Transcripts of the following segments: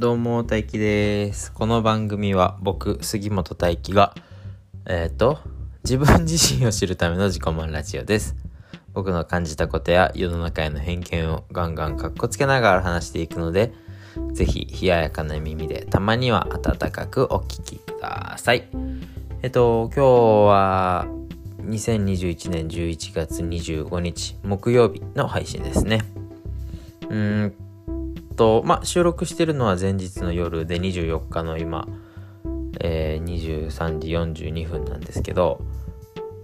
どうも大輝です。この番組は僕杉本大輝がえっ、と自分自身を知るための自己満ラジオです。僕の感じたことや世の中への偏見をガンガンかっこつけながら話していくのでぜひ冷ややかな耳でたまには温かくお聞きください。えっと今日は2021年11月25日木曜日の配信ですね。うーん。とまあ収録してるのは前日の夜で24日の今、えー、23時42分なんですけど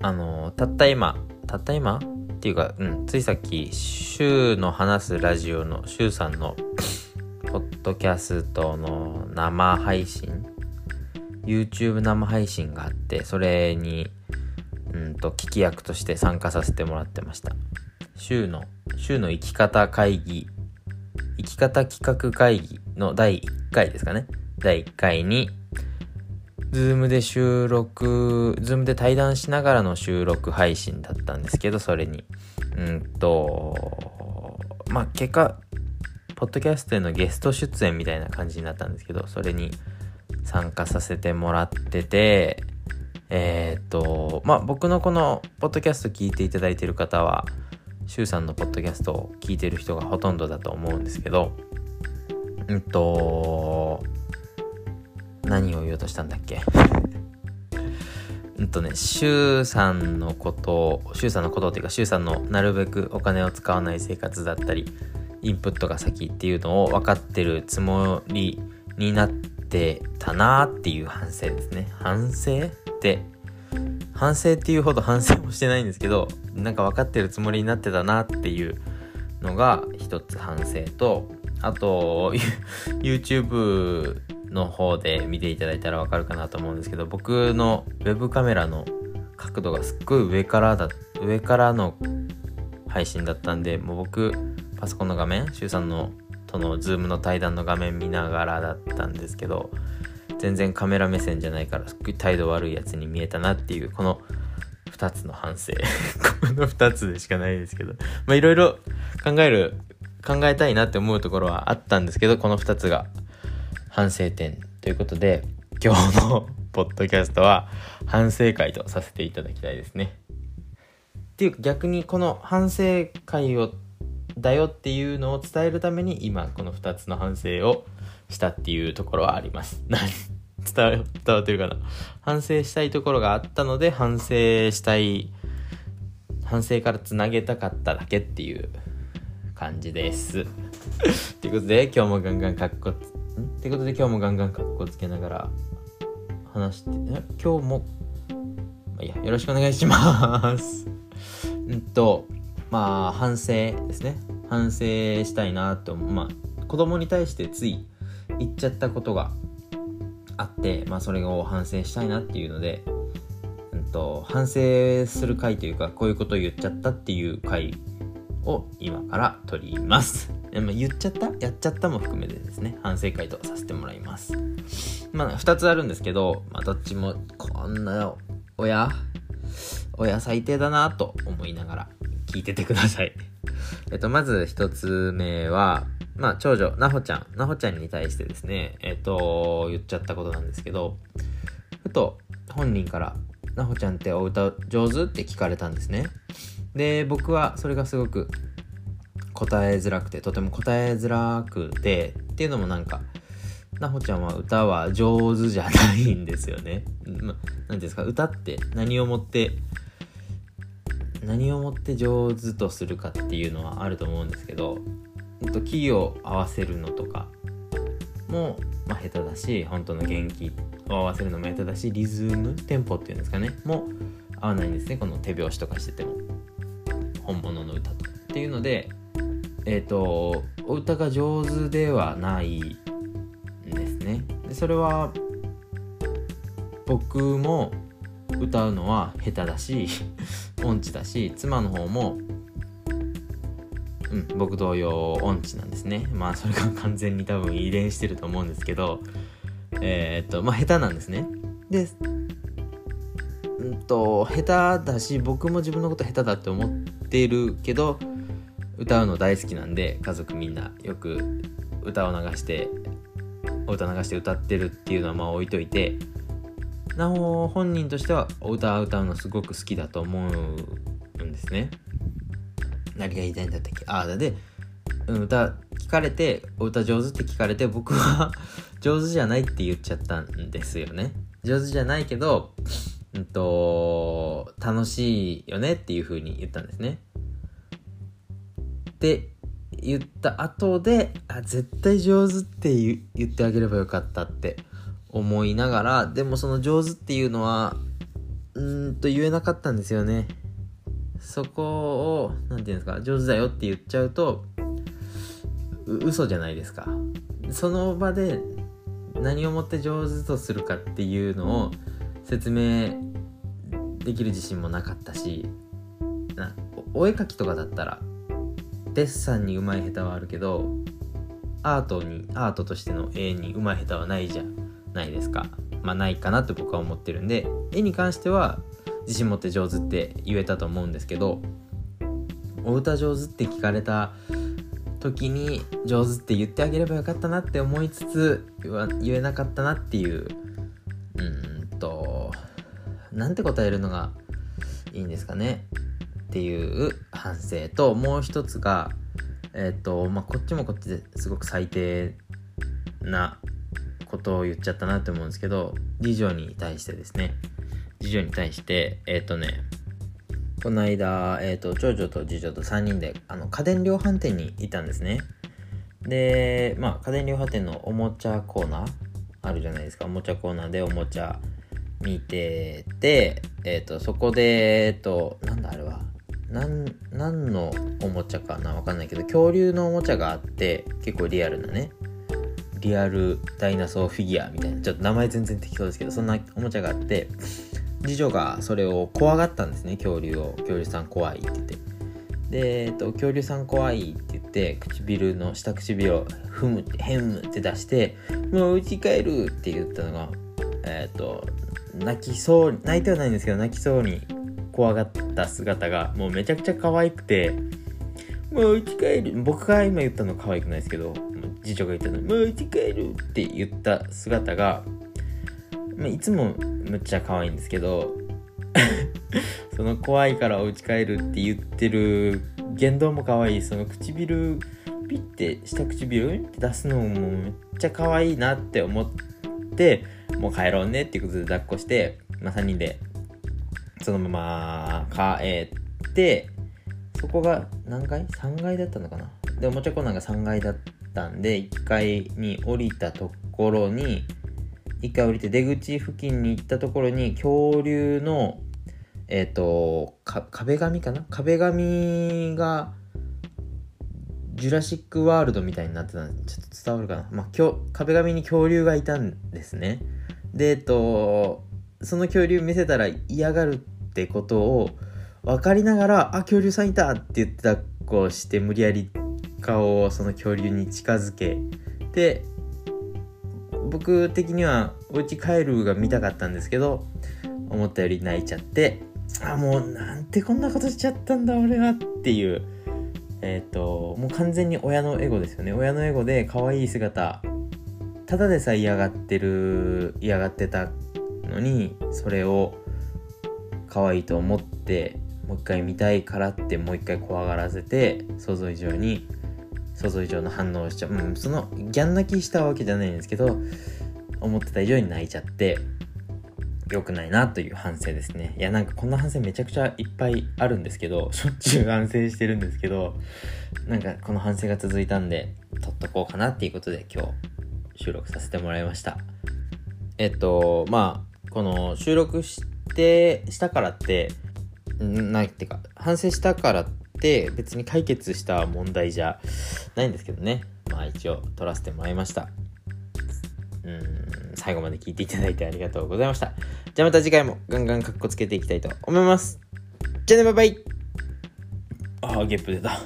あのたった今たった今？っていうか、うん、ついさっき週の話すラジオの週さんのポッドキャストの生配信？YouTube 生配信があってそれにうんと聞き役として参加させてもらってました。週の週の生き方会議生き方企画会議の第1回ですかね。第1回に Zoom で収録 Zoom で対談しながらの収録配信だったんですけどそれに。うんとまあ結果ポッドキャストへのゲスト出演みたいな感じになったんですけどそれに参加させてもらっててえー、とまあ僕のこのポッドキャスト聞いていただいている方はシュウさんのポッドキャストを聞いてる人がほとんどだと思うんですけどうんと何を言おうとしたんだっけ？うんとね、シュウさんのことを、シュウさんのことっていうか、シュウさんのなるべくお金を使わない生活だったり、インプットが先っていうのを分かってるつもりになってたなっていう反省ですね。反省って反省っていうほど反省もしてないんですけどなんか分かってるつもりになってたなっていうのが一つ反省とあと YouTube の方で見ていただいたら分かるかなと思うんですけど僕のウェブカメラの角度がすっごい上からだ上からの配信だったんでもう僕パソコンの画面周さんのとの Zoom の対談の画面見ながらだったんですけど全然カメラ目線じゃないから態度悪いやつに見えたなっていうこの2つの反省 この2つでしかないですけどまあいろいろ考える考えたいなって思うところはあったんですけどこの2つが反省点ということで今日のポッドキャストは反省会とさせていただきたいですね。っていうか逆にこの反省会をだよっていうのを伝えるために今この2つの反省をしたっていうところはあります。伝わ伝わってるかな？反省したいところがあったので反省したい反省からつなげたかっただけっていう感じです。ということで今日もガンガンかっこつってことで今日もガンガンかっこつけながら話して今日もまあ、いやよろしくお願いします。うんとまあ反省ですね。反省したいなとまあ子供に対してつい言っちゃったことがあって、まあ、それを反省したいなっていうので、うんと、反省する回というかこういうことを言っちゃったっていう回を今から取ります。まあ、言っちゃった？やっちゃったも含めてですね反省会とさせてもらいます。まあ2つあるんですけど、まあ、どっちもこんな親親最低だなと思いながら聞いててください。えっと、まず1つ目は、まあ、長女、なほちゃん、なほちゃんに対してですね、えっ、と、言っちゃったことなんですけど、ふと本人から、なほちゃんってお歌上手って聞かれたんですね。で、僕はそれがすごく答えづらくて、とても答えづらくて、っていうのもなんか、なほちゃんは歌は上手じゃないんですよね。ま、なんですか、歌って何をもって何をもって上手とするかっていうのはあると思うんですけどとキーを合わせるのとかも、まあ、下手だし本当の元気を合わせるのも下手だしリズムテンポっていうんですかねも合わないんですね。この手拍子とかしてても。本物の歌と。っていうのでえっ、ー、とお歌が上手ではないんですね。でそれは僕も歌うのは下手だし音痴だし妻の方もうん、僕同様音痴なんですね。まあそれが完全に多分遺伝してると思うんですけどえー、っとまあ下手なんですね。でうんと下手だし僕も自分のこと下手だって思っているけど歌うの大好きなんで家族みんなよく歌を流してお歌流して歌ってるっていうのはまあ置いといてなお本人としてはお歌歌うのすごく好きだと思うんですね。何が言いたいんだったっけ？ああで歌聞かれてお歌上手って聞かれて僕は 上手じゃないって言っちゃったんですよね。上手じゃないけどうんと楽しいよねっていう風に言ったんですね。って言った後であ絶対上手って言ってあげればよかったって思いながらでもその上手っていうのはうんと言えなかったんですよね。そこを何て言うんですか上手だよって言っちゃうと嘘じゃないですか。その場で何をもって上手とするかっていうのを説明できる自信もなかったしなお絵描きとかだったらデッサンに上手い下手はあるけどアートにアートとしての絵に上手い下手はないじゃないですか。まあないかなって僕は思ってるんで絵に関しては自信持って上手って言えたと思うんですけどお歌上手って聞かれた時に上手って言ってあげればよかったなって思いつつ言えなかったなっていううんとなんて答えるのがいいんですかね？っていう反省ともう一つがえっ、ー、とまあこっちもこっちですごく最低なことを言っちゃったなって思うんですけど次女に対してですね。次女に対してえっ、ー、とねこの間、えーと、長女と次女と3人であの家電量販店にいたんですね。でまあ家電量販店のおもちゃコーナーあるじゃないですか。おもちゃコーナーでおもちゃ見ててえ、ー、とそこでえ、ー、となんだあれは何何のおもちゃかなわかんないけど恐竜のおもちゃがあって結構リアルなねリアルダイナソーフィギュアみたいなちょっと名前全然適当ですけどそんなおもちゃがあって次女がそれを怖がったんですね。恐竜を。恐竜さん怖いって言って。で、えっと、恐竜さん怖いって言って唇の下唇をふむってへむって出してもう家帰るって言ったのがえっと泣きそう泣いてはないんですけど泣きそうに怖がった姿がもうめちゃくちゃ可愛くてもう家帰る僕が今言ったの可愛くないですけど次女が言ったのもう家帰るって言った姿がまあ、いつもむっちゃ可愛いんですけど その怖いからお家帰るって言ってる言動も可愛いその唇ピッて下唇って出すのもめっちゃ可愛いなって思ってもう帰ろうねっていうことで抱っこして、まあ、3人でそのまま帰ってそこが何階 ?3 階だったのかな？でおもちゃコーナーが3階だったんで1階に降りたところに一回降りて出口付近に行ったところに恐竜のえっ、ー、と壁紙かな？壁紙がジュラシック・ワールドみたいになってたんでちょっと伝わるかな、まあ、壁紙に恐竜がいたんですねでえっとその恐竜見せたら嫌がるってことを分かりながら「あ恐竜さんいた!」って言って抱っこして無理やり顔をその恐竜に近づけて僕的にはお家帰るが見たかったんですけど思ったより泣いちゃってあもうなんてこんなことしちゃったんだ俺はっていうえっ、ー、ともう完全に親のエゴですよね。親のエゴで可愛い姿ただでさえ嫌がってる嫌がってたのにそれを可愛いと思ってもう一回見たいからってもう一回怖がらせて想像以上に想像以上の反応をしちゃう、うん、そのギャン泣きしたわけじゃないんですけど思ってた以上に泣いちゃって良くないなという反省ですね。いやなんかこんな反省めちゃくちゃいっぱいあるんですけどしょっちゅう反省してるんですけどなんかこの反省が続いたんで撮っとこうかなっていうことで今日収録させてもらいました。えっとまあこの収録してしたからってないっていうか反省したからってって別に解決した問題じゃないんですけどね。まあ一応撮らせてもらいました。うん最後まで聞いていただいてありがとうございました。じゃあまた次回もガンガンカッコつけていきたいと思います。じゃあねバイバイ。ああゲップ出た。